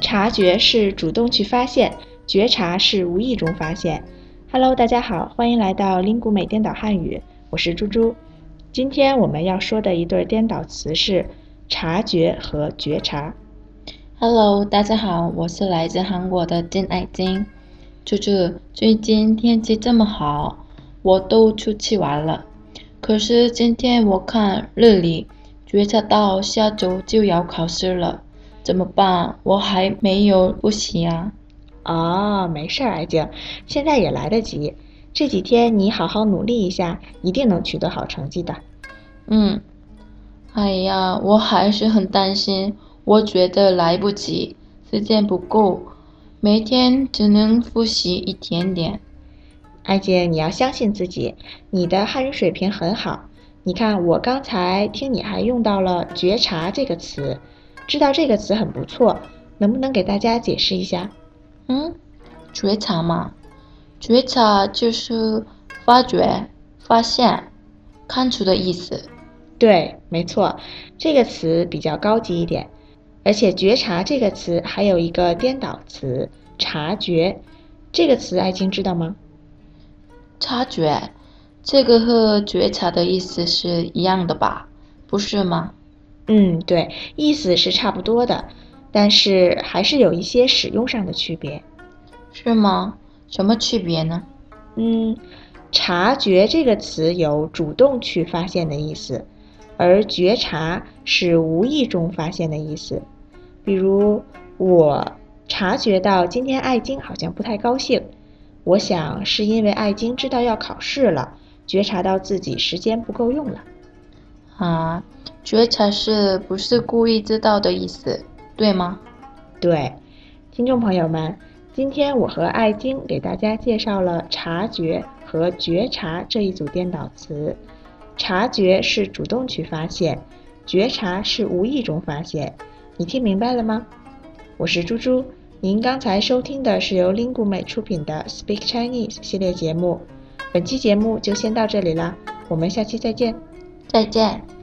察觉是主动去发现，觉察是无意中发现。Hello，大家好，欢迎来到林古美颠倒汉语，我是猪猪。今天我们要说的一对颠倒词是察觉和觉察。Hello，大家好，我是来自韩国的金爱金。猪猪，最近天气这么好，我都出去玩了。可是今天我看日历，觉察到下周就要考试了，怎么办？我还没有复习啊。哦，没事儿，爱静，现在也来得及。这几天你好好努力一下，一定能取得好成绩的。嗯，哎呀，我还是很担心。我觉得来不及，时间不够，每天只能复习一点点。艾姐，你要相信自己，你的汉语水平很好。你看，我刚才听你还用到了“觉察”这个词，知道这个词很不错，能不能给大家解释一下？嗯，觉察嘛，觉察就是发觉、发现、看出的意思。对，没错，这个词比较高级一点。而且“觉察”这个词还有一个颠倒词“察觉”，这个词爱青知道吗？察觉，这个和觉察的意思是一样的吧？不是吗？嗯，对，意思是差不多的，但是还是有一些使用上的区别。是吗？什么区别呢？嗯，察觉这个词有主动去发现的意思，而觉察是无意中发现的意思。比如，我察觉到今天爱晶好像不太高兴，我想是因为爱晶知道要考试了，觉察到自己时间不够用了。啊，觉察是不是故意知道的意思，对吗？对，听众朋友们，今天我和爱晶给大家介绍了察觉和觉察这一组颠倒词。察觉是主动去发现，觉察是无意中发现。你听明白了吗？我是猪猪，您刚才收听的是由 Lingu 美出品的 Speak Chinese 系列节目。本期节目就先到这里了，我们下期再见。再见。